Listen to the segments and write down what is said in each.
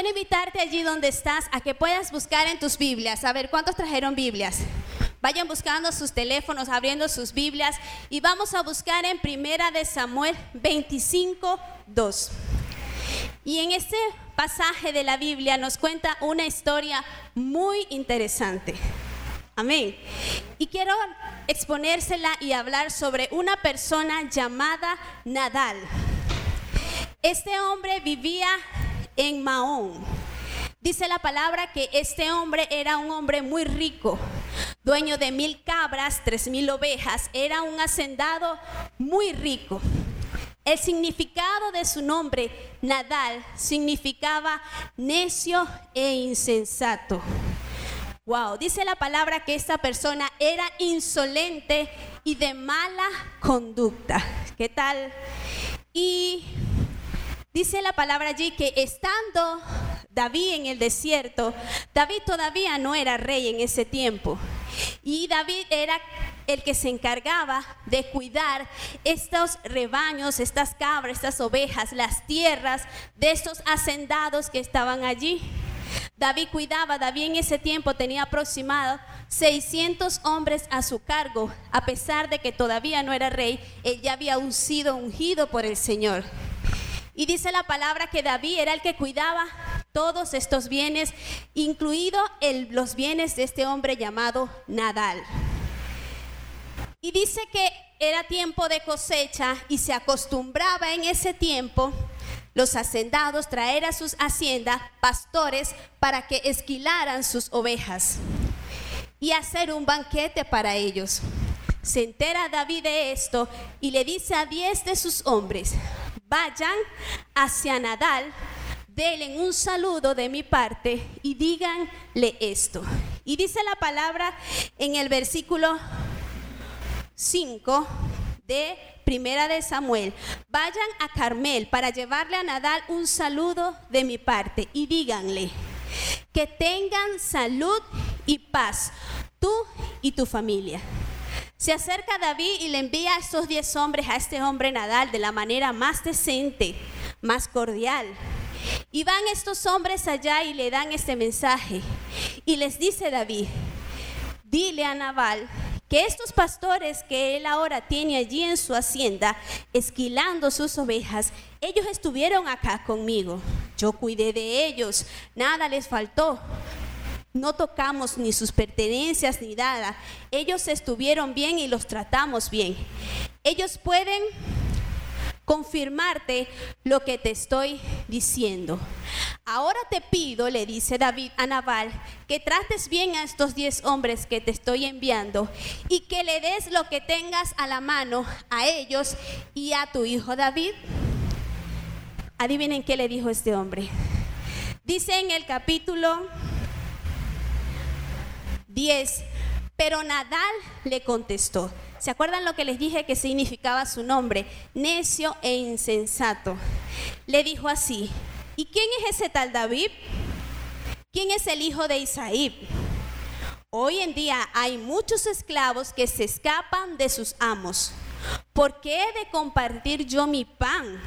quiero invitarte allí donde estás a que puedas buscar en tus Biblias. A ver, ¿cuántos trajeron Biblias? Vayan buscando sus teléfonos, abriendo sus Biblias y vamos a buscar en Primera de Samuel 25, 2. Y en este pasaje de la Biblia nos cuenta una historia muy interesante. Amén. Y quiero exponérsela y hablar sobre una persona llamada Nadal. Este hombre vivía en Mahón. Dice la palabra que este hombre era un hombre muy rico, dueño de mil cabras, tres mil ovejas, era un hacendado muy rico. El significado de su nombre, Nadal, significaba necio e insensato. Wow, dice la palabra que esta persona era insolente y de mala conducta. ¿Qué tal? Y dice la palabra allí que estando David en el desierto, David todavía no era rey en ese tiempo. Y David era el que se encargaba de cuidar estos rebaños, estas cabras, estas ovejas, las tierras de estos hacendados que estaban allí. David cuidaba, David en ese tiempo tenía aproximado 600 hombres a su cargo, a pesar de que todavía no era rey, él ya había sido ungido por el Señor. Y dice la palabra que David era el que cuidaba todos estos bienes, incluido los bienes de este hombre llamado Nadal. Y dice que era tiempo de cosecha y se acostumbraba en ese tiempo los hacendados traer a sus haciendas pastores para que esquilaran sus ovejas y hacer un banquete para ellos. Se entera David de esto y le dice a diez de sus hombres, vayan hacia Nadal, denle un saludo de mi parte y díganle esto. Y dice la palabra en el versículo 5 de Primera de Samuel, vayan a Carmel para llevarle a Nadal un saludo de mi parte y díganle que tengan salud y paz, tú y tu familia. Se acerca David y le envía a estos diez hombres a este hombre Nadal de la manera más decente, más cordial. Y van estos hombres allá y le dan este mensaje. Y les dice David, dile a Nabal que estos pastores que él ahora tiene allí en su hacienda, esquilando sus ovejas, ellos estuvieron acá conmigo. Yo cuidé de ellos, nada les faltó. No tocamos ni sus pertenencias ni nada. Ellos estuvieron bien y los tratamos bien. Ellos pueden confirmarte lo que te estoy diciendo. Ahora te pido, le dice David a Nabal, que trates bien a estos diez hombres que te estoy enviando y que le des lo que tengas a la mano a ellos y a tu hijo David. Adivinen qué le dijo este hombre. Dice en el capítulo 10, pero Nadal le contestó. ¿Se acuerdan lo que les dije que significaba su nombre? Necio e insensato. Le dijo así, ¿y quién es ese tal David? ¿Quién es el hijo de Isaí? Hoy en día hay muchos esclavos que se escapan de sus amos. ¿Por qué he de compartir yo mi pan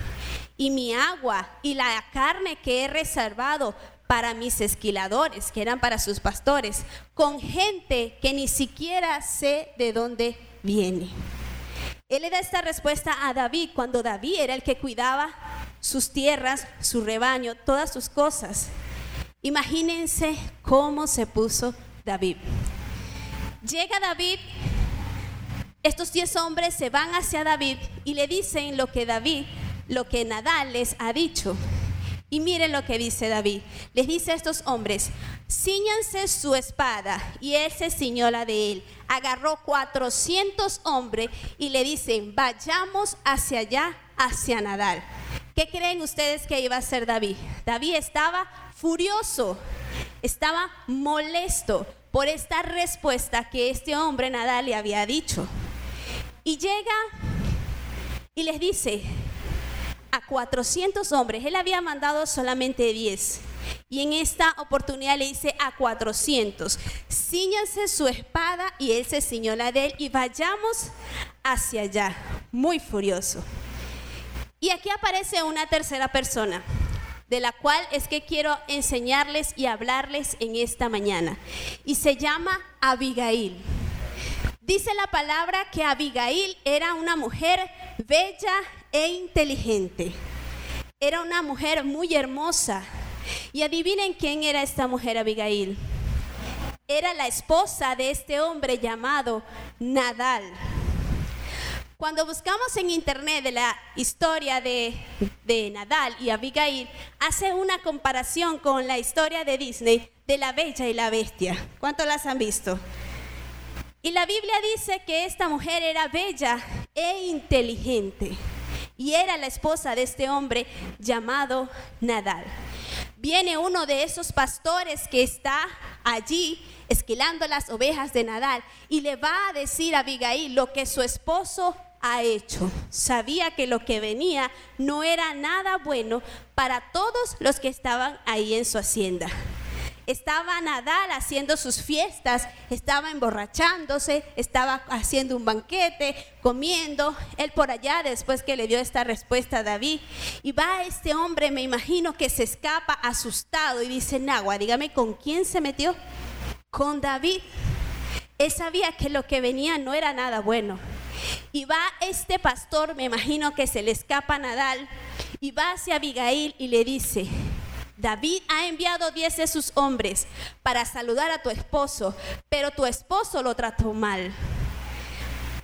y mi agua y la carne que he reservado para mis esquiladores, que eran para sus pastores, con gente que ni siquiera sé de dónde viene. Él le da esta respuesta a David cuando David era el que cuidaba sus tierras, su rebaño, todas sus cosas. Imagínense cómo se puso David. Llega David, estos diez hombres se van hacia David y le dicen lo que David, lo que Nadal les ha dicho. Y miren lo que dice David. Les dice a estos hombres, ciñanse su espada. Y él se ciñó la de él. Agarró 400 hombres y le dicen, vayamos hacia allá, hacia Nadal. ¿Qué creen ustedes que iba a hacer David? David estaba furioso, estaba molesto por esta respuesta que este hombre Nadal le había dicho. Y llega y les dice, a 400 hombres. Él había mandado solamente 10. Y en esta oportunidad le dice a 400, ciñanse su espada y él se ciñó la de él y vayamos hacia allá, muy furioso. Y aquí aparece una tercera persona. de la cual es que quiero enseñarles y hablarles en esta mañana. Y se llama Abigail. Dice la palabra que Abigail era una mujer bella e inteligente. Era una mujer muy hermosa. Y adivinen quién era esta mujer Abigail. Era la esposa de este hombre llamado Nadal. Cuando buscamos en internet de la historia de, de, Nadal y Abigail, hace una comparación con la historia de Disney de la Bella y la Bestia. ¿Cuántos las han visto? Y la Biblia dice que esta mujer era bella e inteligente y era la esposa de este hombre llamado Nadal. Viene uno de esos pastores que está allí esquilando las ovejas de Nadal y le va a decir a Abigail lo que su esposo ha hecho. Sabía que lo que venía no era nada bueno para todos los que estaban ahí en su hacienda. Estaba Nadal haciendo sus fiestas, estaba emborrachándose, estaba haciendo un banquete, comiendo. Él por allá, después que le dio esta respuesta a David, y va este hombre, me imagino que se escapa asustado y dice, Nagua, dígame con quién se metió. Con David. Él sabía que lo que venía no era nada bueno. Y va este pastor, me imagino que se le escapa a Nadal, y va hacia Abigail y le dice, David ha enviado diez de sus hombres para saludar a tu esposo, pero tu esposo lo trató mal.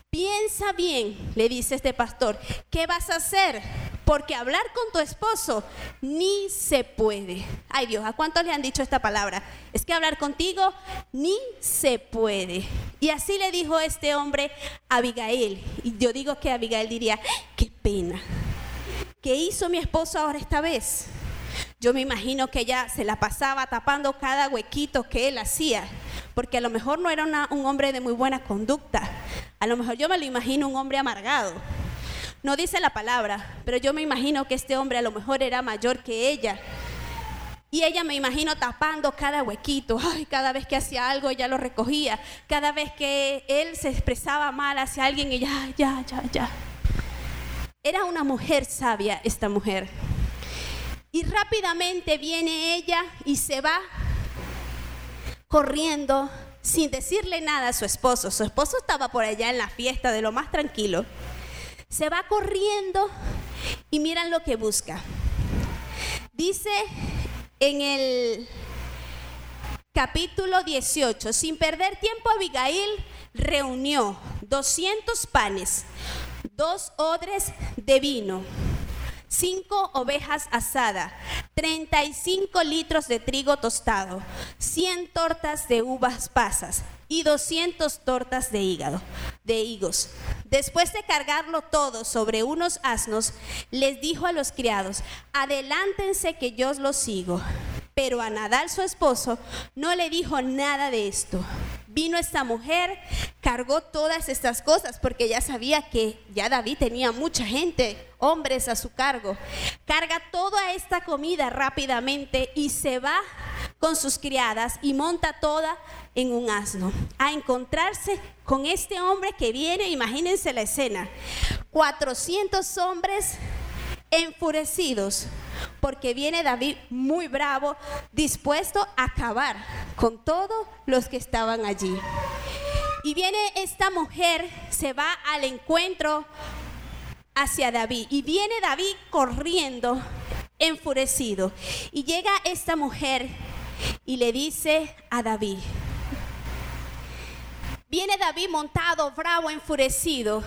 Piensa bien, le dice este pastor, ¿qué vas a hacer? Porque hablar con tu esposo ni se puede. Ay Dios, ¿a cuántos le han dicho esta palabra? Es que hablar contigo ni se puede. Y así le dijo este hombre a Abigail. Y yo digo que Abigail diría, qué pena. ¿Qué hizo mi esposo ahora esta vez? Yo me imagino que ella se la pasaba tapando cada huequito que él hacía, porque a lo mejor no era un hombre de muy buena conducta. A lo mejor yo me lo imagino un hombre amargado no dice la palabra, pero yo me imagino que este hombre a lo mejor era mayor que ella. Y ella me imagino tapando cada huequito. Ay, cada vez que hacía algo ella lo recogía. Cada vez que él se expresaba mal hacia alguien, ella, ya, ya, ya. Era una mujer sabia esta mujer. Y rápidamente viene ella y se va corriendo sin decirle nada a su esposo. Su esposo estaba por allá en la fiesta de lo más tranquilo se va corriendo y miran lo que busca. Dice en el capítulo 18, sin perder tiempo Abigail reunió 200 panes, dos odres de vino, cinco ovejas asadas, 35 litros de trigo tostado, 100 tortas de uvas pasas y 200 tortas de hígado, de higos. Después de cargarlo todo sobre unos asnos, les dijo a los criados, adelántense que yo los sigo. Pero a Nadal, su esposo, no le dijo nada de esto. Vino esta mujer, cargó todas estas cosas porque ya sabía que ya David tenía mucha gente, hombres a su cargo. Carga toda esta comida rápidamente y se va con sus criadas y monta toda en un asno a encontrarse con este hombre que viene, imagínense la escena, 400 hombres enfurecidos porque viene David muy bravo, dispuesto a acabar con todos los que estaban allí. Y viene esta mujer, se va al encuentro hacia David. Y viene David corriendo, enfurecido. Y llega esta mujer y le dice a David, viene David montado, bravo, enfurecido.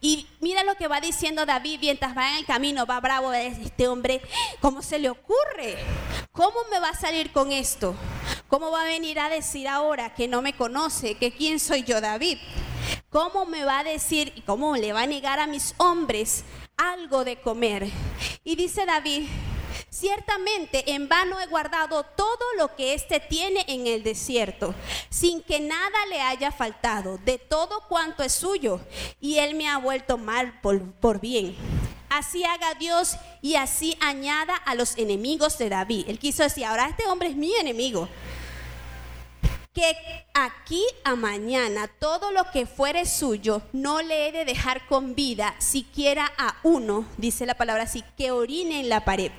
Y mira lo que va diciendo David mientras va en el camino, va bravo este hombre. ¿Cómo se le ocurre? ¿Cómo me va a salir con esto? ¿Cómo va a venir a decir ahora que no me conoce, que quién soy yo, David? ¿Cómo me va a decir y cómo le va a negar a mis hombres algo de comer? Y dice David, Ciertamente en vano he guardado todo lo que éste tiene en el desierto, sin que nada le haya faltado, de todo cuanto es suyo, y él me ha vuelto mal por, bien. Así haga Dios y así añada a los enemigos de David. Él quiso decir, ahora este hombre es mi enemigo que aquí a mañana todo lo que fuere suyo no le he de dejar con vida siquiera a uno, dice la palabra así, que orine en la pared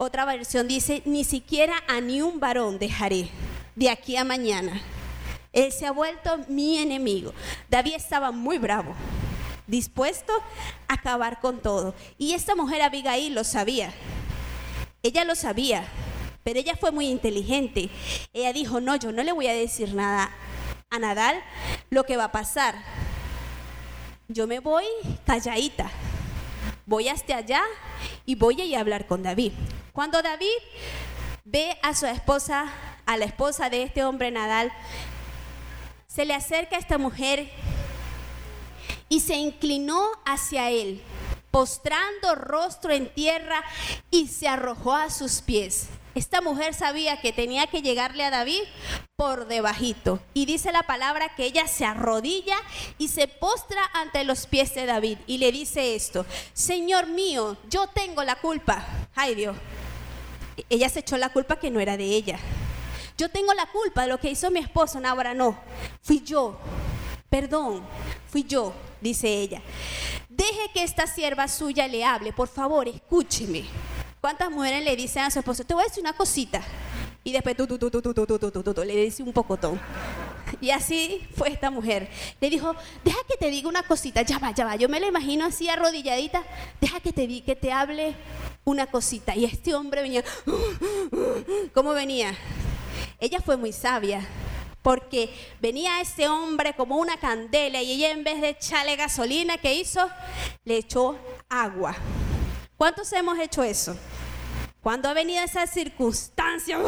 Otra versión dice, ni siquiera a ni un varón dejaré de aquí a mañana. Él se ha vuelto mi enemigo. David estaba muy bravo, dispuesto a acabar con todo. Y esta mujer Abigail lo sabía. Ella lo sabía, pero ella fue muy inteligente. Ella dijo, no, yo no le voy a decir nada a Nadal lo que va a pasar. Yo me voy calladita. Voy hasta allá y voy a ir a hablar con David. Cuando David ve a su esposa, a la esposa de este hombre Nadal, se le acerca a esta mujer y se inclinó hacia él, postrando rostro en tierra y se arrojó a sus pies. Esta mujer sabía que tenía que llegarle a David por debajito. Y dice la palabra que ella se arrodilla y se postra ante los pies de David y le dice esto, Señor mío, yo tengo la culpa. Ay Dios, ella se echó la culpa que no era de ella. Yo tengo la culpa de lo que hizo mi esposo, no, ahora no. Fui yo. Perdón, fui yo, dice ella. Deje que esta sierva suya le hable, por favor, escúcheme. ¿Cuántas mujeres le dicen a su esposo, te voy a decir una cosita? Y después tú, tú, tú, tú, tú, tú, tú, tú, tú, le dice un pocotón. Y así fue esta mujer. Le dijo, deja que te diga una cosita, ya va, ya va. Yo me la imagino así arrodilladita, deja que te, di, que te hable una cosita. Y este hombre venía, ¿cómo venía? Ella fue muy sabia porque venía ese hombre como una candela y ella en vez de echarle gasolina, ¿qué hizo? Le echó agua. ¿Cuántos hemos hecho eso? Cuando ha venido esa circunstancia,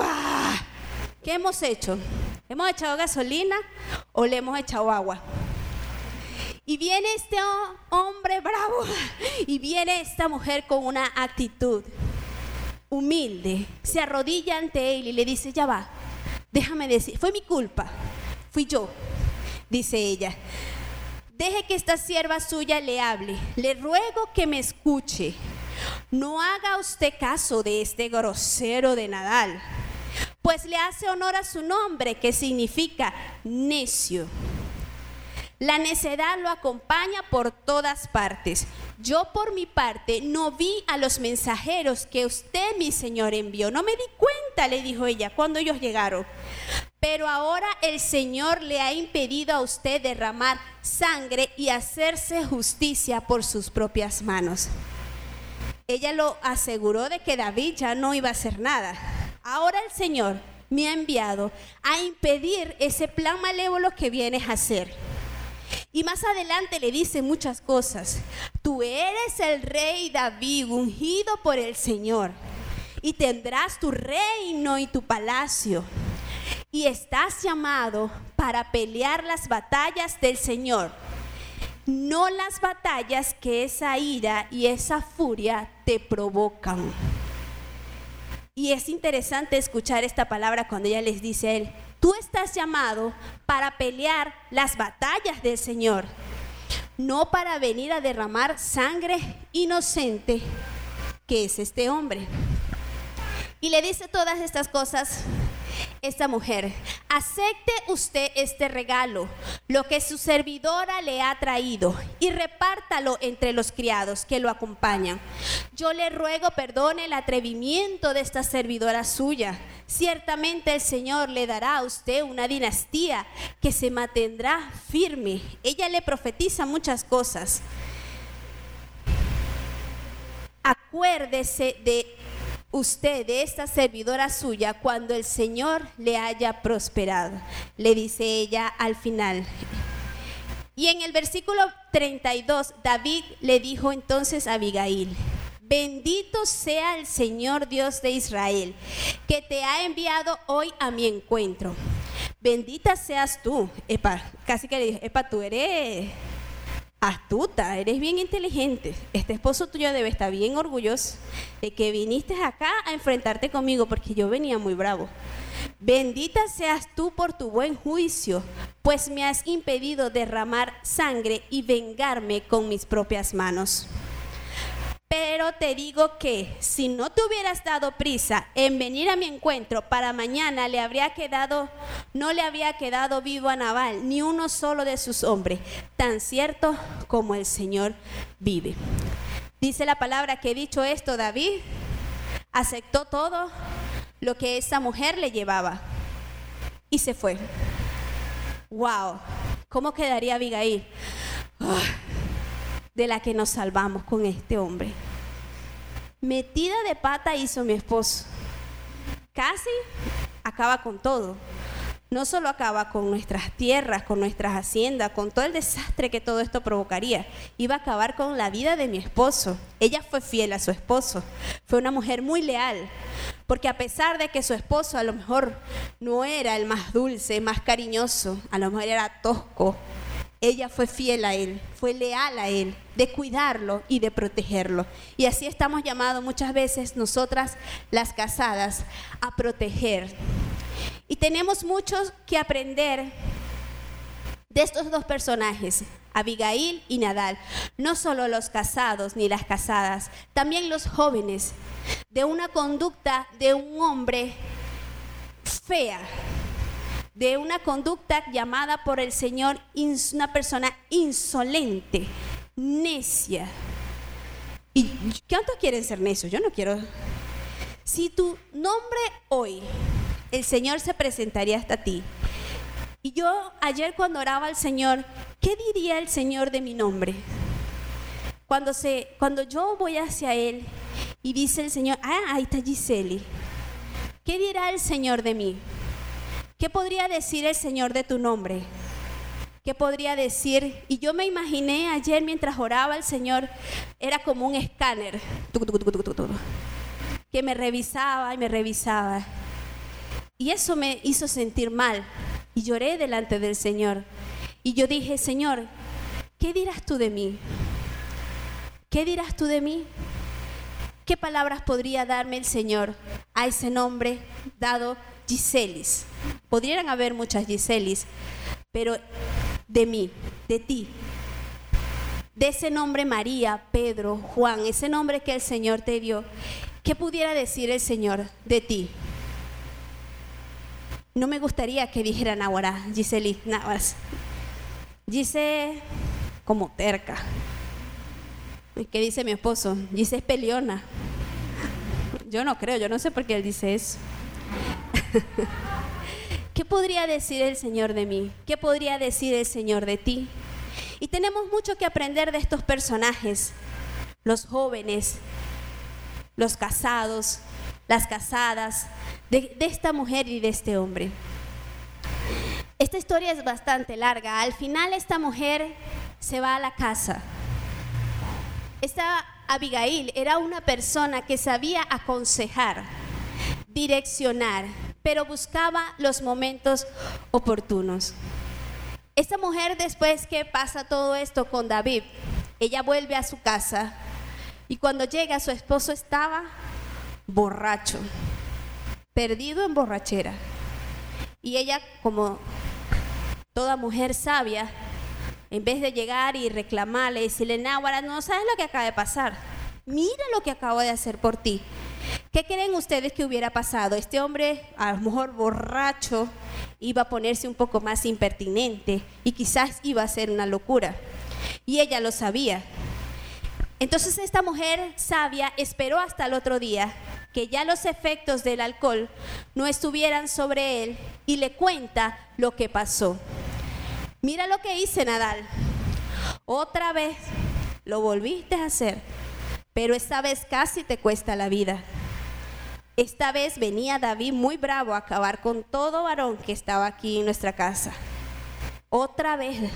¿qué hemos hecho? ¿Hemos echado gasolina o le hemos echado agua? Y viene este hombre bravo y viene esta mujer con una actitud humilde. Se arrodilla ante él y le dice, ya va, Déjame decir, fue mi culpa, fui yo, dice ella. Deje que esta sierva suya le hable. Le ruego que me escuche. No haga usted caso de este grosero de Nadal, pues le hace honor a su nombre, que significa necio. La necedad lo acompaña por todas partes. Yo por mi parte no vi a los mensajeros que usted, mi Señor, envió. No me di cuenta, le dijo ella, cuando ellos llegaron. Pero ahora el Señor le ha impedido a usted derramar sangre y hacerse justicia por sus propias manos. Ella lo aseguró de que David ya no iba a hacer nada. Ahora el Señor me ha enviado a impedir ese plan malévolo que vienes a hacer. Y más adelante le dice muchas cosas. Tú eres el rey David, ungido por el Señor, y tendrás tu reino y tu palacio. Y estás llamado para pelear las batallas del Señor, no las batallas que esa ira y esa furia te provocan. Y es interesante escuchar esta palabra cuando ella les dice a él, Tú estás llamado para pelear las batallas del Señor, no para venir a derramar sangre inocente, que es este hombre. Y le dice todas estas cosas esta mujer, acepte usted este regalo, lo que su servidora le ha traído, y repártalo entre los criados que lo acompañan. Yo le ruego perdone el atrevimiento de esta servidora suya. Ciertamente el Señor le dará a usted una dinastía que se mantendrá firme. Ella le profetiza muchas cosas. Acuérdese de usted, de esta servidora suya, cuando el Señor le haya prosperado, le dice ella al final. Y en el versículo 32, David le dijo entonces a Abigail, bendito sea el Señor Dios de Israel, que te ha enviado hoy a mi encuentro. Bendita seas tú, Epa, casi que le dije, Epa, tú eres astuta, eres bien inteligente. Este esposo tuyo debe estar bien orgulloso de que viniste acá a enfrentarte conmigo porque yo venía muy bravo. Bendita seas tú por tu buen juicio, pues me has impedido derramar sangre y vengarme con mis propias manos. Pero te digo que si no te hubieras dado prisa en venir a mi encuentro, para mañana le habría quedado, no le había quedado vivo a Naval ni uno solo de sus hombres, tan cierto como el Señor vive. Dice la palabra que dicho esto, David aceptó todo lo que esa mujer le llevaba y se fue. ¡Wow! ¿Cómo quedaría Abigail? Ah, de la que nos salvamos con este hombre. Metida de pata hizo mi esposo. Casi acaba con todo. No solo acaba con nuestras tierras, con nuestras haciendas, con todo el desastre que todo esto provocaría. Iba a acabar con la vida de mi esposo. Ella fue fiel a su esposo. Fue una mujer muy leal. Porque a pesar de que su esposo a lo mejor no era el más dulce, más cariñoso, a lo mejor era tosco, ella fue fiel a Él, fue leal a Él, de cuidarlo y de protegerlo. Y así estamos llamados muchas veces nosotras, las casadas, a proteger. Y tenemos mucho que aprender de estos dos personajes, Abigail y Nadal. No solo los casados ni las casadas, también los jóvenes, de una conducta de un hombre fea, de una conducta llamada por el Señor una persona insolente, necia. ¿Y cuántos quieren ser necios? Yo no quiero. Si tu nombre hoy, el Señor se presentaría hasta ti. Y yo ayer cuando oraba al Señor, ¿qué diría el Señor de mi nombre? Cuando, se, cuando yo voy hacia Él y dice el Señor, ah, ahí está Giseli. ¿Qué dirá el Señor de mí? ¿Qué podría decir el Señor de tu nombre? ¿Qué podría decir? Y yo me imaginé ayer mientras oraba al Señor, era como un escáner que me revisaba y me revisaba. Y eso me hizo sentir mal. Y lloré delante del Señor. Y yo dije, Señor, ¿qué dirás tú de mí? ¿Qué dirás tú de mí? ¿Qué palabras podría darme el Señor a ese nombre dado Giselis. Podrían haber muchas Giselis, pero de mí, de ti, de ese nombre María, Pedro, Juan, ese nombre que el Señor te dio, ¿qué pudiera decir el Señor de ti? No me gustaría que dijeran ahora, Giseli, Navas. Gise como terca. ¿Qué dice mi esposo? Gise es peleona. Yo no creo, yo no sé por qué él dice eso. ¿Qué podría decir el Señor de mí? ¿Qué podría decir el Señor de ti? Y tenemos mucho que aprender de estos personajes, los jóvenes, los casados, las casadas, de, esta mujer y de este hombre. Esta historia es bastante larga. Al final esta mujer se va a la casa. Esta Abigail era una persona que sabía aconsejar, direccionar, pero buscaba los momentos oportunos. Esta mujer después que pasa todo esto con David, ella vuelve a su casa y cuando llega su esposo estaba borracho, perdido en borrachera. Y ella como toda mujer sabia, en vez de llegar y reclamarle y decirle, Náhuara, no sabes lo que acaba de pasar, mira lo que acabo de hacer por ti. ¿Qué creen ustedes que hubiera pasado? Este hombre, a lo mejor borracho, iba a ponerse un poco más impertinente y quizás iba a ser una locura. Y ella lo sabía. Entonces esta mujer sabia esperó hasta el otro día que ya los efectos del alcohol no estuvieran sobre él y le cuenta lo que pasó. Mira lo que hice Nadal. Otra vez lo volviste a hacer, pero esta vez casi te cuesta la vida. Esta vez venía David muy bravo a acabar con todo varón que estaba aquí en nuestra casa. Otra vez,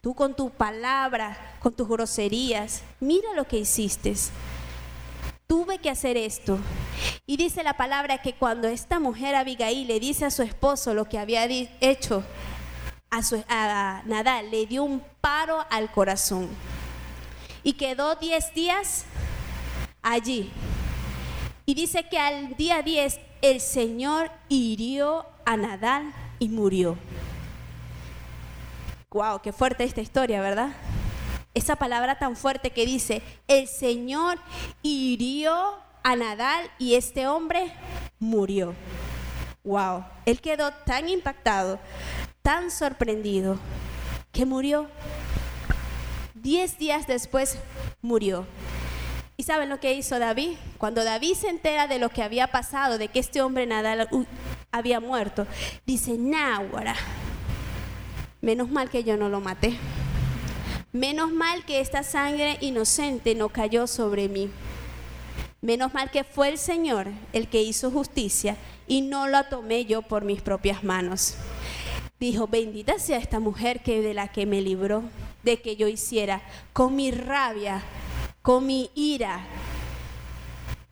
tú con tu palabra, con tus groserías, mira lo que hiciste. Tuve que hacer esto. Y dice la palabra que cuando esta mujer Abigail le dice a su esposo lo que había hecho a, su, a Nadal, le dio un paro al corazón. Y quedó 10 días allí y dice que al día 10 el Señor hirió a Nadal y murió. Wow, qué fuerte esta historia, ¿verdad? Esa palabra tan fuerte que dice, el Señor hirió a Nadal y este hombre murió. Wow, él quedó tan impactado, tan sorprendido, que murió. Diez días después murió. ¿Y saben lo que hizo David? Cuando David se entera de lo que había pasado, de que este hombre nada había muerto, dice, náhuara, menos mal que yo no lo maté. Menos mal que esta sangre inocente no cayó sobre mí. Menos mal que fue el Señor el que hizo justicia y no la tomé yo por mis propias manos. Dijo, bendita sea esta mujer que de la que me libró de que yo hiciera con mi rabia, con mi ira.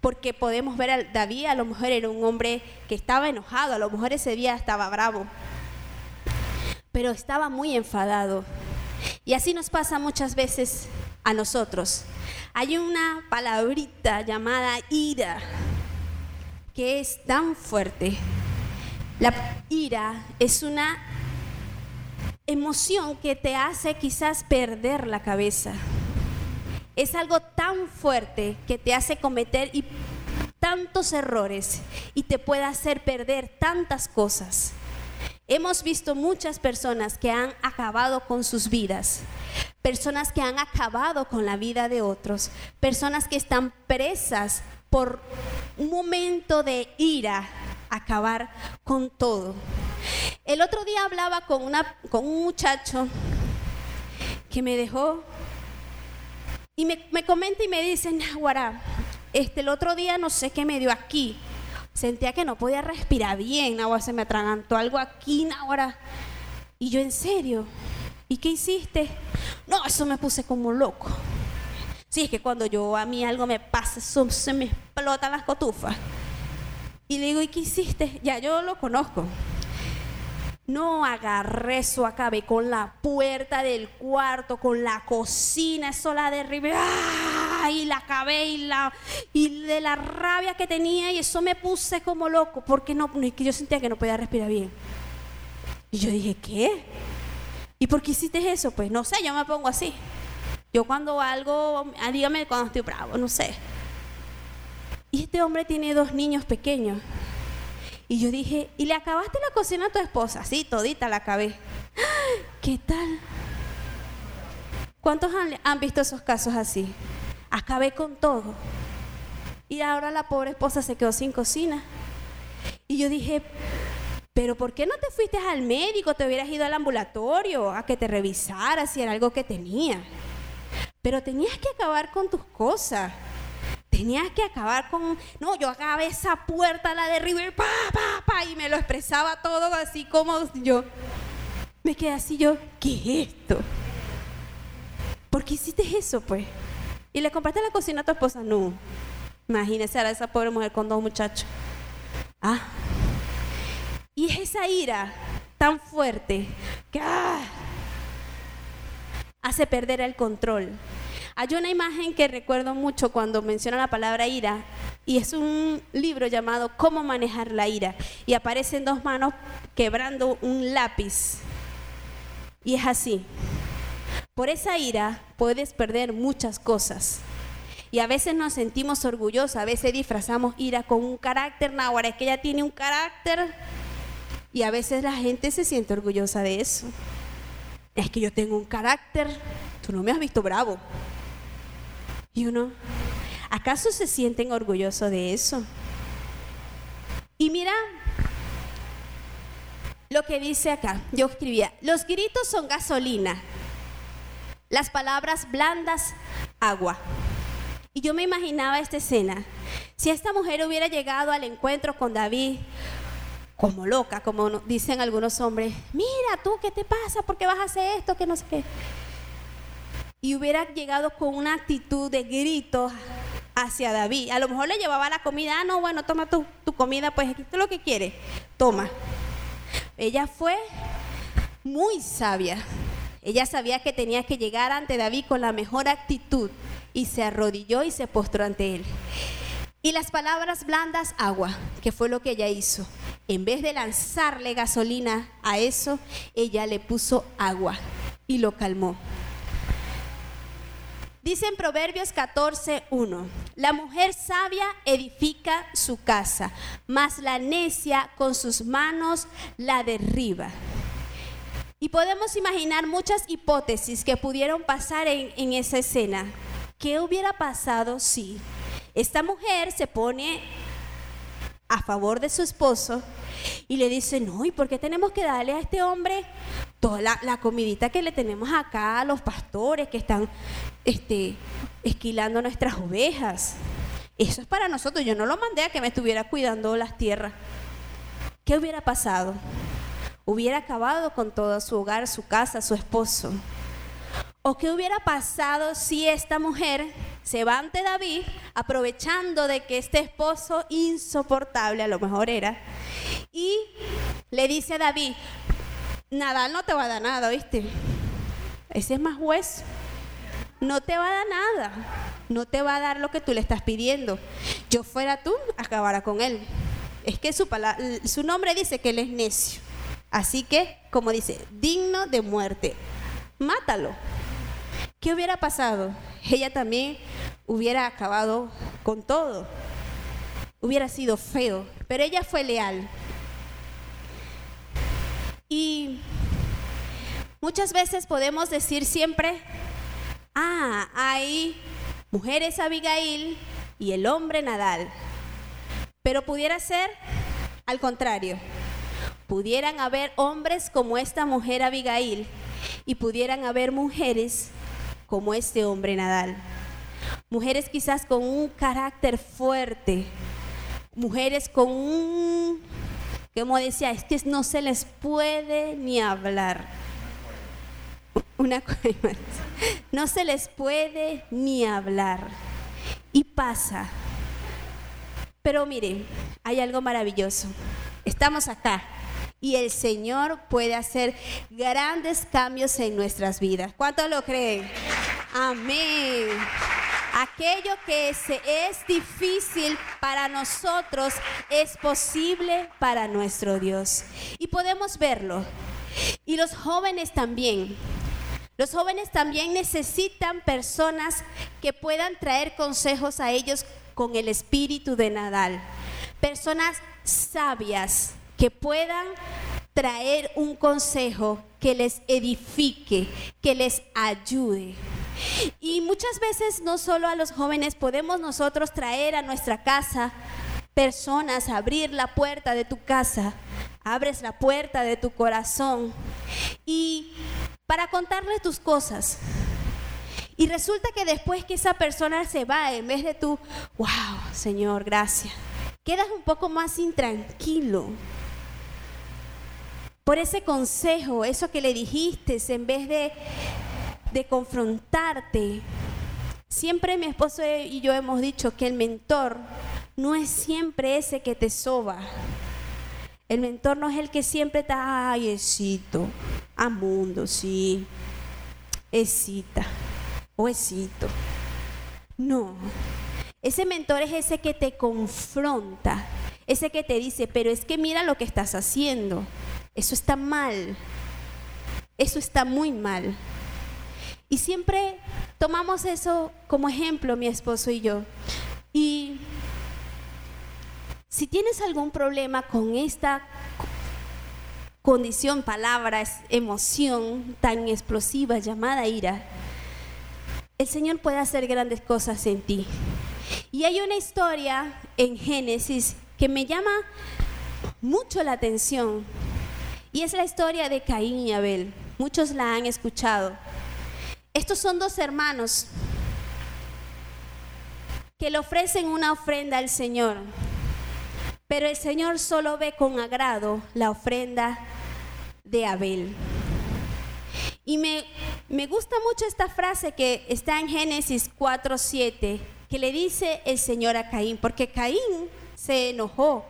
Porque podemos ver a David, a lo mejor era un hombre que estaba enojado, a lo mejor ese día estaba bravo, pero estaba muy enfadado. Y así nos pasa muchas veces a nosotros. Hay una palabrita llamada ira que es tan fuerte. La ira es una emoción que te hace quizás perder la cabeza. Es algo tan fuerte que te hace cometer tantos errores y te puede hacer perder tantas cosas. Hemos visto muchas personas que han acabado con sus vidas, personas que han acabado con la vida de otros, personas que están presas por un momento de ira, acabar con todo. El otro día hablaba con, un muchacho que me dejó y me, comenta y me dice, Nahuara, este, el otro día no sé qué me dio aquí sentía que no podía respirar bien, ahora se me atragantó algo aquí, ahora. Y yo, en serio, ¿y qué hiciste? No, eso me puse como loco. Sí, es que cuando yo a mí algo me pasa, se me explotan las cotufas. Y le digo, ¿y qué hiciste? Ya yo lo conozco. No agarré eso, acabé con la puerta del cuarto, con la cocina, eso la derribé. ¡ah! Y la acabé y, la, y de la rabia que tenía y eso me puse como loco porque no, que yo sentía que no podía respirar bien. Y yo dije, ¿qué? ¿Y por qué hiciste eso? Pues no sé, yo me pongo así. Yo cuando algo, dígame cuando estoy bravo, no sé. Y este hombre tiene dos niños pequeños. Y yo dije, ¿y le acabaste la cocina a tu esposa? Sí, todita la acabé. ¿Qué tal? ¿Cuántos han, visto esos casos así? Acabé con todo. Y ahora la pobre esposa se quedó sin cocina. Y yo dije, pero ¿por qué no te fuiste al médico? Te hubieras ido al ambulatorio a que te revisara si era algo que tenía. Pero tenías que acabar con tus cosas. Tenías que acabar con, no, yo acabé esa puerta, la derribé, pa, pa, pa, y me lo expresaba todo así como yo. Me quedé así yo, ¿qué es esto? ¿Por qué hiciste eso, pues? ¿Y le compraste la cocina a tu esposa? No. Imagínese a esa pobre mujer con dos muchachos. Ah. Y es esa ira tan fuerte que ah, hace perder el control. Hay una imagen que recuerdo mucho cuando menciona la palabra ira y es un libro llamado Cómo manejar la ira y aparecen dos manos quebrando un lápiz. Y es así. Por esa ira puedes perder muchas cosas. Y a veces nos sentimos orgullosos, a veces disfrazamos ira con un carácter, náhuatl, es que ella tiene un carácter. Y a veces la gente se siente orgullosa de eso. Es que yo tengo un carácter, tú no me has visto bravo. Y uno, ¿acaso se sienten orgullosos de eso? Y mira lo que dice acá. Yo escribía, los gritos son gasolina, las palabras blandas, agua. Y yo me imaginaba esta escena. Si esta mujer hubiera llegado al encuentro con David como loca, como dicen algunos hombres, mira tú, ¿qué te pasa? ¿Por qué vas a hacer esto? Que no sé qué y hubiera llegado con una actitud de grito hacia David. A lo mejor le llevaba la comida, ah, no, bueno, toma tu, comida, pues aquí lo que quieres, toma. Ella fue muy sabia. Ella sabía que tenía que llegar ante David con la mejor actitud y se arrodilló y se postró ante él. Y las palabras blandas, agua, que fue lo que ella hizo. En vez de lanzarle gasolina a eso, ella le puso agua y lo calmó. Dice en Proverbios 14:1, la mujer sabia edifica su casa, mas la necia con sus manos la derriba. Y podemos imaginar muchas hipótesis que pudieron pasar en, esa escena. ¿Qué hubiera pasado si esta mujer se pone a favor de su esposo y le dice, no, ¿y por qué tenemos que darle a este hombre toda la, comidita que le tenemos acá a los pastores que están este, esquilando nuestras ovejas? Eso es para nosotros. Yo no lo mandé a que me estuviera cuidando las tierras. ¿Qué hubiera pasado? Hubiera acabado con todo su hogar, su casa, su esposo. ¿O qué hubiera pasado si esta mujer se va ante David, aprovechando de que este esposo insoportable, a lo mejor era, y le dice a David, Nadal no te va a dar nada, ¿viste? Ese es más hueso. No te va a dar nada. No te va a dar lo que tú le estás pidiendo. Yo fuera tú, acabara con él. Es que su, su nombre dice que él es necio. Así que, como dice, digno de muerte. Mátalo. ¿Qué hubiera pasado? Ella también hubiera acabado con todo. Hubiera sido feo, pero ella fue leal. Y muchas veces podemos decir siempre, ah, hay mujeres Abigail y el hombre Nadal. Pero pudiera ser al contrario. Pudieran haber hombres como esta mujer Abigail y pudieran haber mujeres como este hombre Nadal. Mujeres quizás con un carácter fuerte, mujeres con un, como decía, es que no se les puede ni hablar. Una no se les puede ni hablar. Y pasa. Pero miren, hay algo maravilloso. Estamos acá y el Señor puede hacer grandes cambios en nuestras vidas. ¿Cuántos lo creen? Amén. Aquello que es difícil para nosotros es posible para nuestro Dios. Y podemos verlo. Y los jóvenes también. Los jóvenes también necesitan personas que puedan traer consejos a ellos con el espíritu de Nadal. Personas sabias, que puedan traer un consejo que les edifique, que les ayude. Y muchas veces no solo a los jóvenes podemos nosotros traer a nuestra casa personas, abrir la puerta de tu casa, abres la puerta de tu corazón y para contarle tus cosas. Y resulta que después que esa persona se va, en vez de tú, wow, Señor, gracias, quedas un poco más intranquilo por ese consejo, eso que le dijiste, en vez de, de confrontarte. Siempre mi esposo y yo hemos dicho que el mentor no es siempre ese que te soba. El mentor no es el que siempre está, ay, esito, a mundo, sí, esita, o esito. No, ese mentor es ese que te confronta, ese que te dice, pero es que mira lo que estás haciendo. Eso está mal. Eso está muy mal. Y siempre tomamos eso como ejemplo, mi esposo y yo. Y si tienes algún problema con esta condición, palabras, emoción tan explosiva llamada ira, el Señor puede hacer grandes cosas en ti. Y hay una historia en Génesis que me llama mucho la atención y es la historia de Caín y Abel. Muchos la han escuchado. Estos son dos hermanos que le ofrecen una ofrenda al Señor. Pero el Señor solo ve con agrado la ofrenda de Abel. Y me, me gusta mucho esta frase que está en Génesis 4:7, que le dice el Señor a Caín, porque Caín se enojó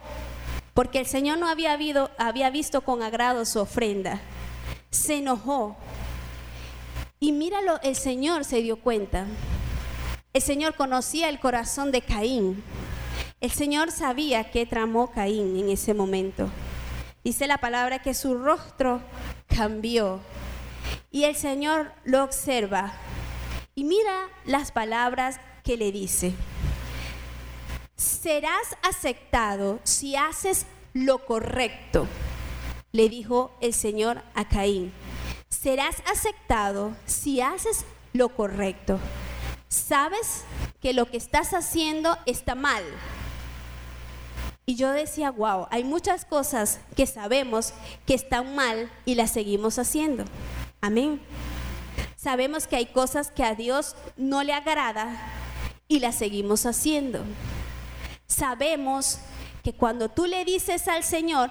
porque el Señor no había, había visto con agrado su ofrenda. Se enojó. Y míralo, el Señor se dio cuenta. El Señor conocía el corazón de Caín. El Señor sabía qué tramó Caín en ese momento. Dice la palabra que su rostro cambió. Y el Señor lo observa. Y mira las palabras que le dice serás aceptado si haces lo correcto, le dijo el Señor a Caín. Serás aceptado si haces lo correcto. sabes que lo que estás haciendo está mal. Y yo decía, wow, hay muchas cosas que sabemos que están mal y las seguimos haciendo. Amén. Sabemos que hay cosas que a Dios no le agrada y las seguimos haciendo. Sabemos que cuando tú le dices al Señor,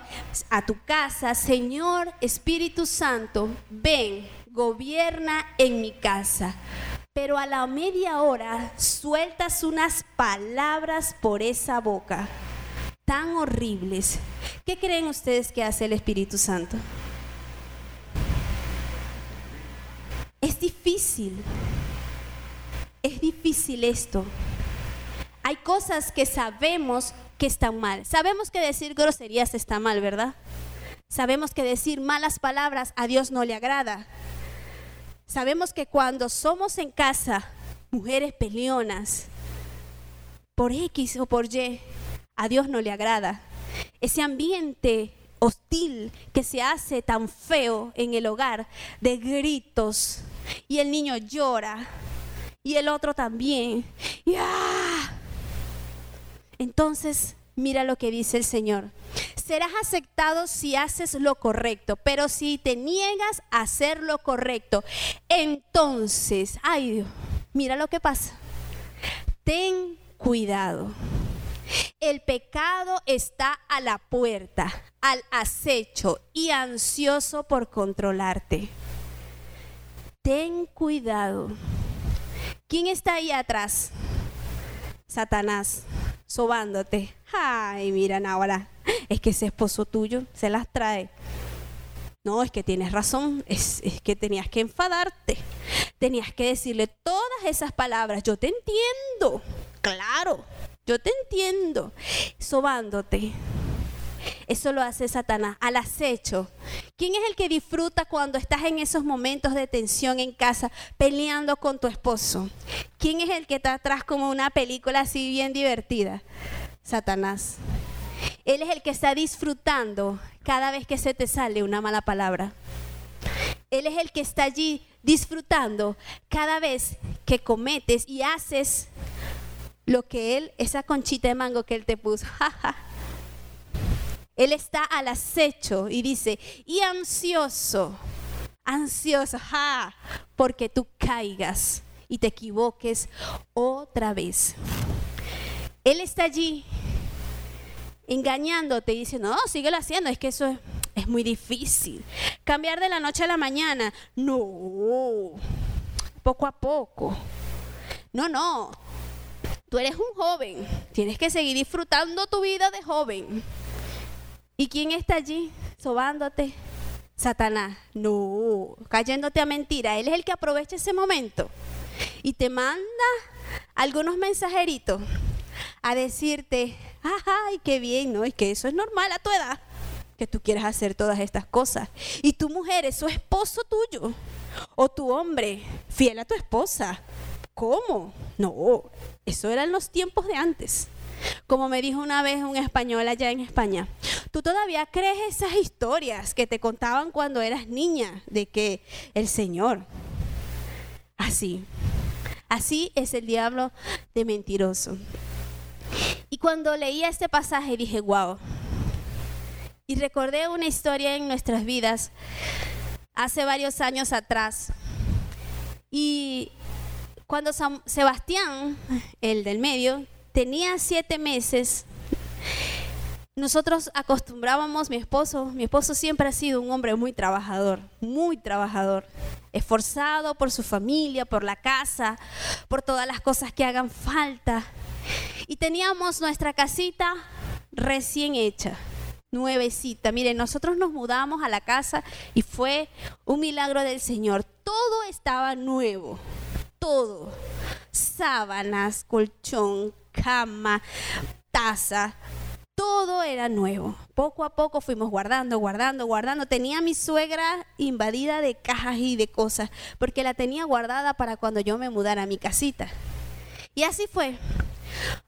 a tu casa, Señor Espíritu Santo, ven, gobierna en mi casa. Pero a la media hora sueltas unas palabras por esa boca tan horribles. ¿Qué creen ustedes que hace el Espíritu Santo? Es difícil. Es difícil esto. Hay cosas que sabemos que están mal. Sabemos que decir groserías está mal, ¿verdad? Sabemos que decir malas palabras a Dios no le agrada. Sabemos que cuando somos en casa mujeres peleonas, por X o por Y, a Dios no le agrada. Ese ambiente hostil que se hace tan feo en el hogar de gritos y el niño llora y el otro también. ¡Ya! Entonces, mira lo que dice el Señor. Serás aceptado si haces lo correcto, pero si te niegas a hacer lo correcto, entonces, ay Dios, mira lo que pasa. Ten cuidado. El pecado está a la puerta, al acecho y ansioso por controlarte. Ten cuidado. ¿Quién está ahí atrás? Satanás sobándote. Ay, mira, ahora es que ese esposo tuyo se las trae. No, es que tienes razón, es, es, que tenías que enfadarte, tenías que decirle todas esas palabras, yo te entiendo, claro, yo te entiendo, sobándote. Eso lo hace Satanás, al acecho. ¿Quién es el que disfruta cuando estás en esos momentos de tensión en casa peleando con tu esposo? ¿Quién es el que está atrás como una película así bien divertida? Satanás. Él es el que está disfrutando cada vez que se te sale una mala palabra. Él es el que está allí disfrutando cada vez que cometes y haces lo que él, esa conchita de mango que él te puso. Él está al acecho y dice, y ansioso, ansioso, ja, porque tú caigas y te equivoques otra vez. Él está allí engañándote y diciendo, no, síguelo haciendo, es que eso es, es muy difícil. Cambiar de la noche a la mañana, no, poco a poco. No, no, tú eres un joven, tienes que seguir disfrutando tu vida de joven. ¿Y quién está allí sobándote? Satanás. No, cayéndote a mentira. Él es el que aprovecha ese momento y te manda algunos mensajeritos a decirte, ay, qué bien, ¿no? Es que eso es normal a tu edad, que tú quieras hacer todas estas cosas. Y tu mujer es su esposo tuyo, o tu hombre, fiel a tu esposa. ¿Cómo? No, eso eran los tiempos de antes. Como me dijo una vez un español allá en España, tú todavía crees esas historias que te contaban cuando eras niña de que el Señor, así, así es el diablo de mentiroso. Y cuando leía este pasaje dije, wow, y recordé una historia en nuestras vidas hace varios años atrás. Y cuando Sebastián, el del medio, tenía siete meses, nosotros acostumbrábamos, mi esposo, mi esposo siempre ha sido un hombre muy trabajador, muy trabajador, esforzado por su familia, por la casa, por todas las cosas que hagan falta. Y teníamos nuestra casita recién hecha, nuevecita. Miren, nosotros nos mudamos a la casa y fue un milagro del Señor. Todo estaba nuevo, todo. Sábanas, colchón, cama, taza, todo era nuevo. Poco a poco fuimos guardando, guardando, guardando. Tenía mi suegra invadida de cajas y de cosas, porque la tenía guardada para cuando yo me mudara a mi casita. Y así fue.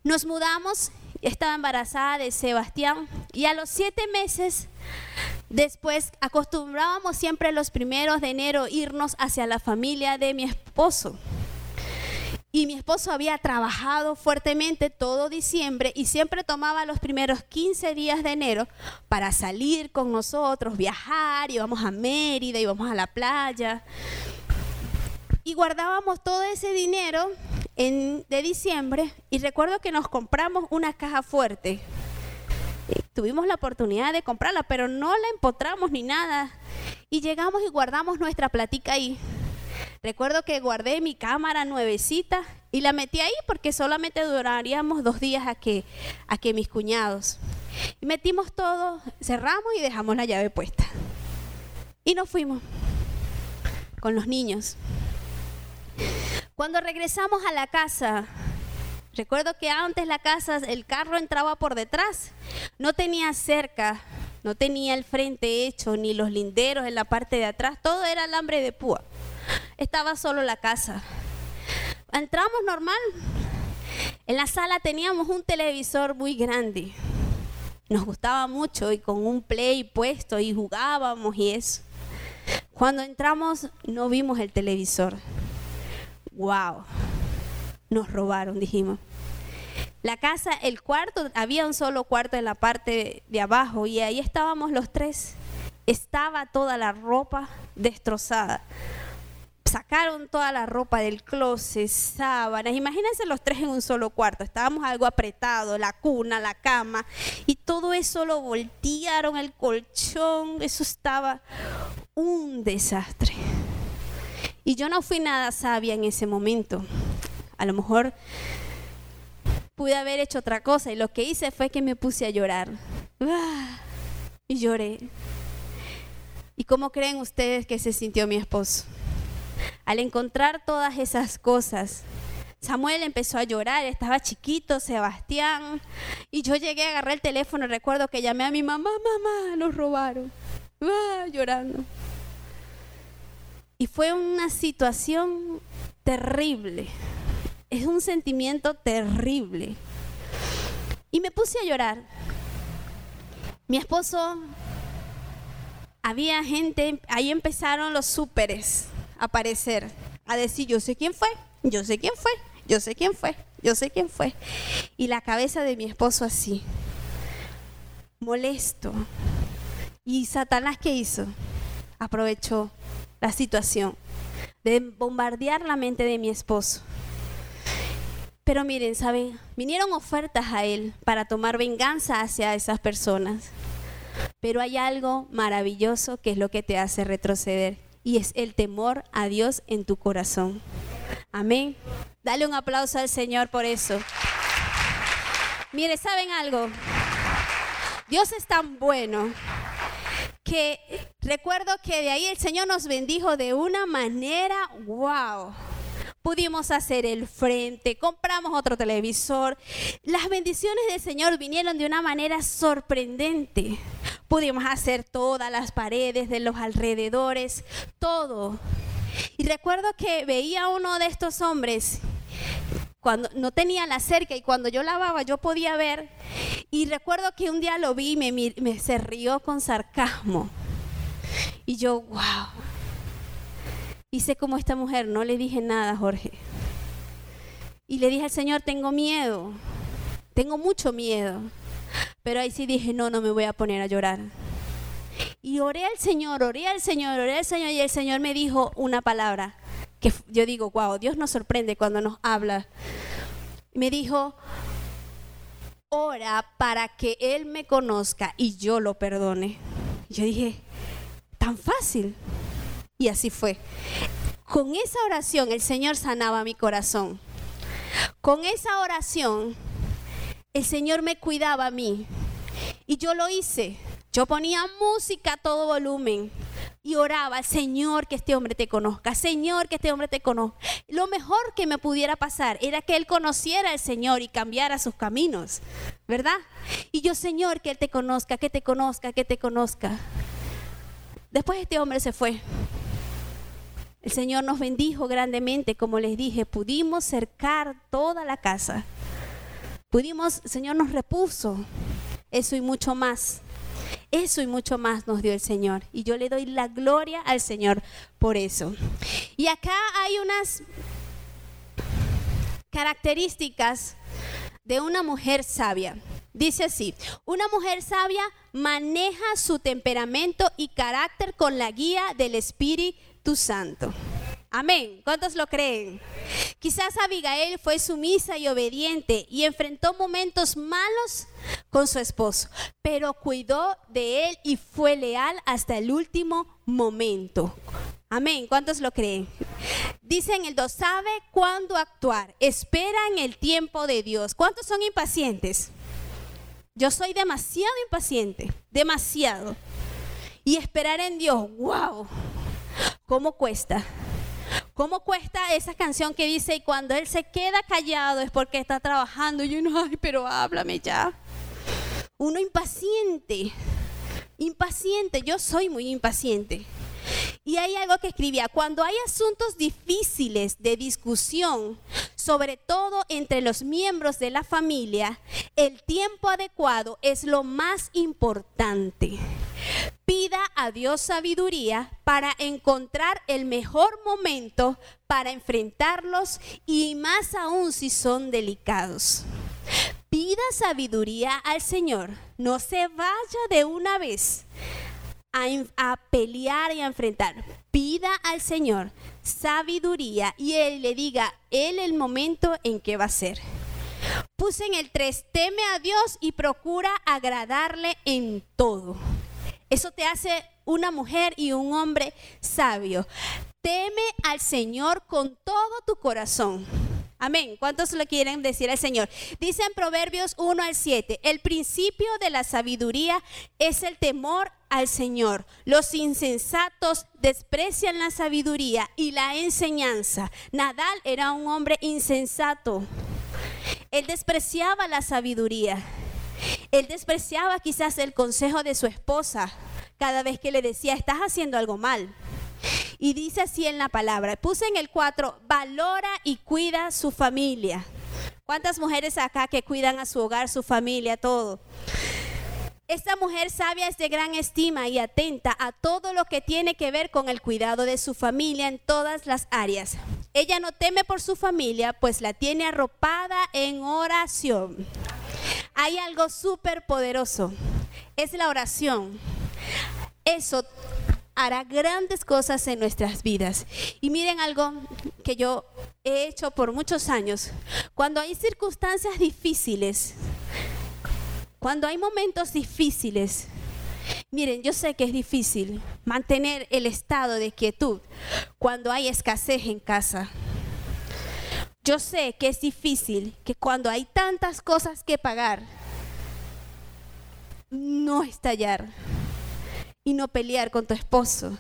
Nos mudamos, estaba embarazada de Sebastián y a los siete meses después acostumbrábamos siempre los primeros de enero irnos hacia la familia de mi esposo. Y mi esposo había trabajado fuertemente todo diciembre y siempre tomaba los primeros 15 días de enero para salir con nosotros, viajar, íbamos a Mérida, íbamos a la playa. Y guardábamos todo ese dinero de diciembre y recuerdo que nos compramos una caja fuerte. Tuvimos la oportunidad de comprarla, pero no la empotramos ni nada. Y llegamos y guardamos nuestra platica ahí. Recuerdo que guardé mi cámara nuevecita y la metí ahí porque solamente duraríamos dos días a que, a que mis cuñados. Y metimos todo, cerramos y dejamos la llave puesta. Y nos fuimos con los niños. Cuando regresamos a la casa, recuerdo que antes la casa, el carro entraba por detrás, no tenía cerca, no tenía el frente hecho, ni los linderos en la parte de atrás, todo era alambre de púa estaba solo la casa. Entramos normal. En la sala teníamos un televisor muy grande. Nos gustaba mucho y con un play puesto y jugábamos y eso. Cuando entramos no vimos el televisor. ¡Wow! Nos robaron, dijimos. La casa, el cuarto, había un solo cuarto en la parte de abajo y ahí estábamos los tres. Estaba toda la ropa destrozada sacaron toda la ropa del closet, sábanas. Imagínense los tres en un solo cuarto. Estábamos algo apretado, la cuna, la cama. Y todo eso lo voltearon, el colchón. Eso estaba un desastre. Y yo no fui nada sabia en ese momento. A lo mejor pude haber hecho otra cosa. Y lo que hice fue que me puse a llorar. Ah, y lloré. ¿Y cómo creen ustedes que se sintió mi esposo? Al encontrar todas esas cosas, Samuel empezó a llorar, estaba chiquito, Sebastián, y yo llegué, agarré el teléfono, recuerdo que llamé a mi mamá, mamá, nos robaron, ah, llorando. Y fue una situación terrible, es un sentimiento terrible. Y me puse a llorar. Mi esposo, había gente, ahí empezaron los súperes aparecer, a decir, yo sé quién fue, yo sé quién fue, yo sé quién fue, yo sé quién fue. Y la cabeza de mi esposo así, molesto. ¿Y Satanás qué hizo? Aprovechó la situación de bombardear la mente de mi esposo. Pero miren, ¿saben? Vinieron ofertas a él para tomar venganza hacia esas personas. Pero hay algo maravilloso que es lo que te hace retroceder y es el temor a Dios en tu corazón. Amén. Dale un aplauso al Señor por eso. Mire, ¿saben algo? Dios es tan bueno que recuerdo que de ahí el Señor nos bendijo de una manera, wow. Pudimos hacer el frente, compramos otro televisor. Las bendiciones del Señor vinieron de una manera sorprendente. Pudimos hacer todas las paredes de los alrededores, todo. Y recuerdo que veía a uno de estos hombres cuando no tenía la cerca y cuando yo lavaba yo podía ver. Y recuerdo que un día lo vi y me, me se rió con sarcasmo. Y yo, wow. Hice como esta mujer, no le dije nada, Jorge. Y le dije al Señor, tengo miedo, tengo mucho miedo. Pero ahí sí dije, no, no me voy a poner a llorar. Y oré al Señor, oré al Señor, oré al Señor y el Señor me dijo una palabra que yo digo, wow, Dios nos sorprende cuando nos habla. Me dijo, ora para que Él me conozca y yo lo perdone. yo dije, tan fácil. Y así fue. Con esa oración el Señor sanaba mi corazón. Con esa oración el Señor me cuidaba a mí. Y yo lo hice. Yo ponía música a todo volumen y oraba, Señor, que este hombre te conozca, Señor, que este hombre te conozca. Lo mejor que me pudiera pasar era que él conociera al Señor y cambiara sus caminos, ¿verdad? Y yo, Señor, que él te conozca, que te conozca, que te conozca. Después este hombre se fue. El Señor nos bendijo grandemente, como les dije, pudimos cercar toda la casa. Pudimos, el Señor nos repuso eso y mucho más. Eso y mucho más nos dio el Señor. Y yo le doy la gloria al Señor por eso. Y acá hay unas Características de una mujer sabia. Dice así, una mujer sabia maneja su temperamento y carácter con la guía del Espíritu Santo. Amén. ¿Cuántos lo creen? Quizás Abigail fue sumisa y obediente y enfrentó momentos malos con su esposo, pero cuidó de él y fue leal hasta el último momento. Amén. ¿Cuántos lo creen? Dice el 2, sabe cuándo actuar, espera en el tiempo de Dios. ¿Cuántos son impacientes? Yo soy demasiado impaciente, demasiado. Y esperar en Dios, wow, ¿cómo cuesta? ¿Cómo cuesta esa canción que dice, y cuando Él se queda callado es porque está trabajando? Y uno, ay, pero háblame ya. Uno impaciente, impaciente, yo soy muy impaciente. Y hay algo que escribía, cuando hay asuntos difíciles de discusión, sobre todo entre los miembros de la familia, el tiempo adecuado es lo más importante. Pida a Dios sabiduría para encontrar el mejor momento para enfrentarlos y más aún si son delicados. Pida sabiduría al Señor, no se vaya de una vez a, pelear y a enfrentar. Pida al Señor sabiduría y Él le diga, Él el momento en que va a ser. Puse en el 3, teme a Dios y procura agradarle en todo. Eso te hace una mujer y un hombre sabio. Teme al Señor con todo tu corazón. Amén. ¿Cuántos lo quieren decir al Señor? Dice en Proverbios 1 al 7, el principio de la sabiduría es el temor al Señor. Los insensatos desprecian la sabiduría y la enseñanza. Nadal era un hombre insensato. Él despreciaba la sabiduría. Él despreciaba quizás el consejo de su esposa cada vez que le decía, estás haciendo algo mal. Y dice así en la palabra, puse en el 4, valora y cuida su familia. ¿Cuántas mujeres acá que cuidan a su hogar, su familia, todo? Esta mujer sabia es de gran estima y atenta a todo lo que tiene que ver con el cuidado de su familia en todas las áreas. Ella no teme por su familia, pues la tiene arropada en oración. Hay algo súper poderoso, es la oración. Eso hará grandes cosas en nuestras vidas. Y miren algo que yo he hecho por muchos años. Cuando hay circunstancias difíciles, cuando hay momentos difíciles, miren, yo sé que es difícil mantener el estado de quietud cuando hay escasez en casa. Yo sé que es difícil que cuando hay tantas cosas que pagar, no estallar y no pelear con tu esposo.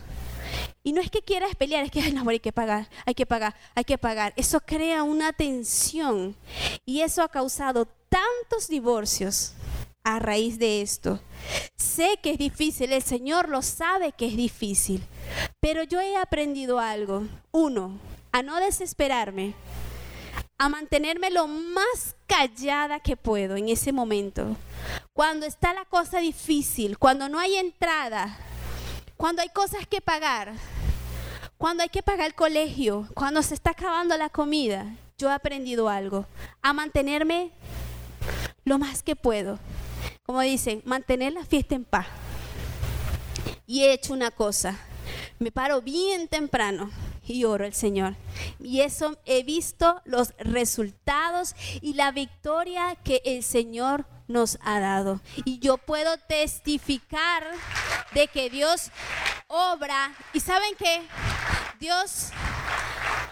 Y no es que quieras pelear, es que Ay, no, hay que pagar, hay que pagar, hay que pagar. Eso crea una tensión y eso ha causado tantos divorcios a raíz de esto. Sé que es difícil, el Señor lo sabe que es difícil, pero yo he aprendido algo. Uno, a no desesperarme, a mantenerme lo más callada que puedo en ese momento. Cuando está la cosa difícil, cuando no hay entrada, cuando hay cosas que pagar, cuando hay que pagar el colegio, cuando se está acabando la comida, yo he aprendido algo, a mantenerme lo más que puedo. Como dicen, mantener la fiesta en paz. Y he hecho una cosa, me paro bien temprano y oro al Señor. Y eso he visto los resultados y la victoria que el Señor nos ha dado. Y yo puedo testificar de que Dios obra. ¿Y saben qué? Dios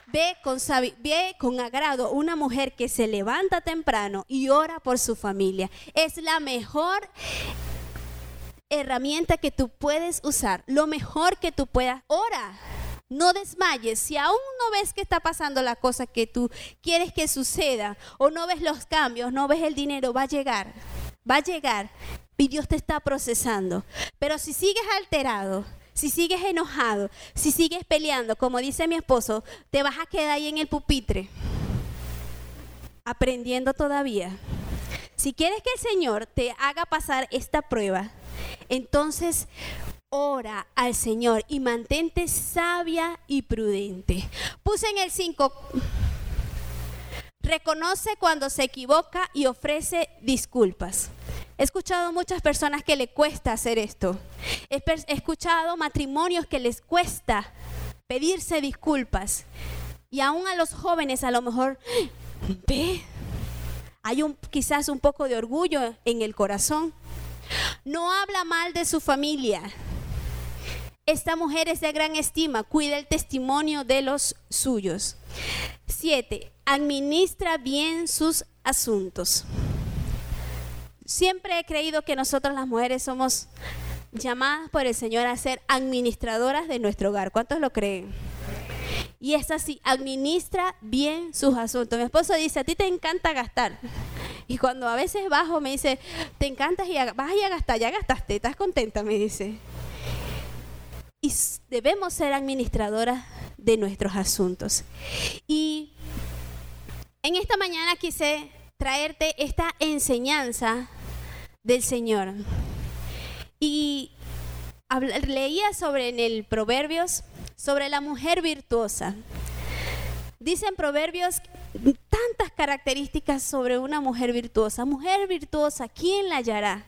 ve con, ve con agrado una mujer que se levanta temprano y ora por su familia. Es la mejor herramienta que tú puedes usar, lo mejor que tú puedas. Ora, no desmayes. Si aún no ves que está pasando la cosa que tú quieres que suceda, o no ves los cambios, no ves el dinero, va a llegar. Va a llegar y Dios te está procesando. Pero si sigues alterado, si sigues enojado, si sigues peleando, como dice mi esposo, te vas a quedar ahí en el pupitre, aprendiendo todavía. Si quieres que el Señor te haga pasar esta prueba, entonces ora al Señor y mantente sabia y prudente. Puse en el 5 reconoce cuando se equivoca y ofrece disculpas. He escuchado muchas personas que le cuesta hacer esto. He, escuchado matrimonios que les cuesta pedirse disculpas. Y aún a los jóvenes a lo mejor, ve, hay un, quizás un poco de orgullo en el corazón. No habla mal de su familia. Esta mujer es de gran estima, cuida el testimonio de los suyos. Siete, administra bien sus asuntos. Siempre he creído que nosotros las mujeres somos llamadas por el Señor a ser administradoras de nuestro hogar. ¿Cuántos lo creen? Y es así, administra bien sus asuntos. Mi esposo dice, a ti te encanta gastar. Y cuando a veces bajo me dice, te encanta y vas a gastar, ya gastaste, estás contenta, me dice. Y debemos ser administradoras de nuestros asuntos. Y en esta mañana quise traerte esta enseñanza del Señor. Y leía sobre en el Proverbios sobre la mujer virtuosa. Dicen Proverbios tantas características sobre una mujer virtuosa. Mujer virtuosa, ¿quién la hallará?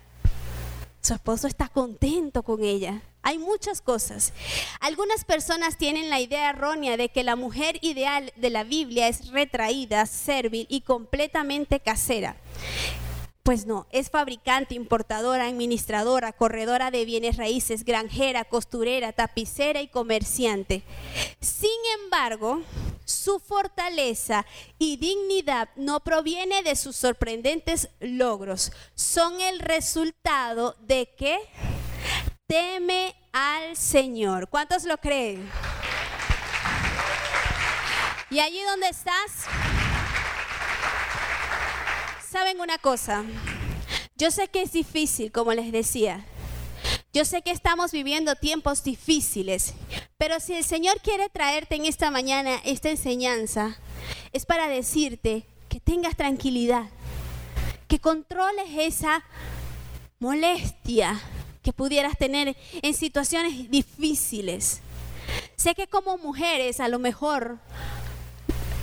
Su esposo está contento con ella. Hay muchas cosas. Algunas personas tienen la idea errónea de que la mujer ideal de la Biblia es retraída, servil y completamente casera. Pues no, es fabricante, importadora, administradora, corredora de bienes raíces, granjera, costurera, tapicera y comerciante. Sin embargo, su fortaleza y dignidad no proviene de sus sorprendentes logros, son el resultado de que teme al Señor. ¿Cuántos lo creen? Y allí donde estás, saben una cosa, yo sé que es difícil, como les decía. Yo sé que estamos viviendo tiempos difíciles, pero si el Señor quiere traerte en esta mañana esta enseñanza, es para decirte que tengas tranquilidad, que controles esa molestia que pudieras tener en situaciones difíciles. Sé que como mujeres a lo mejor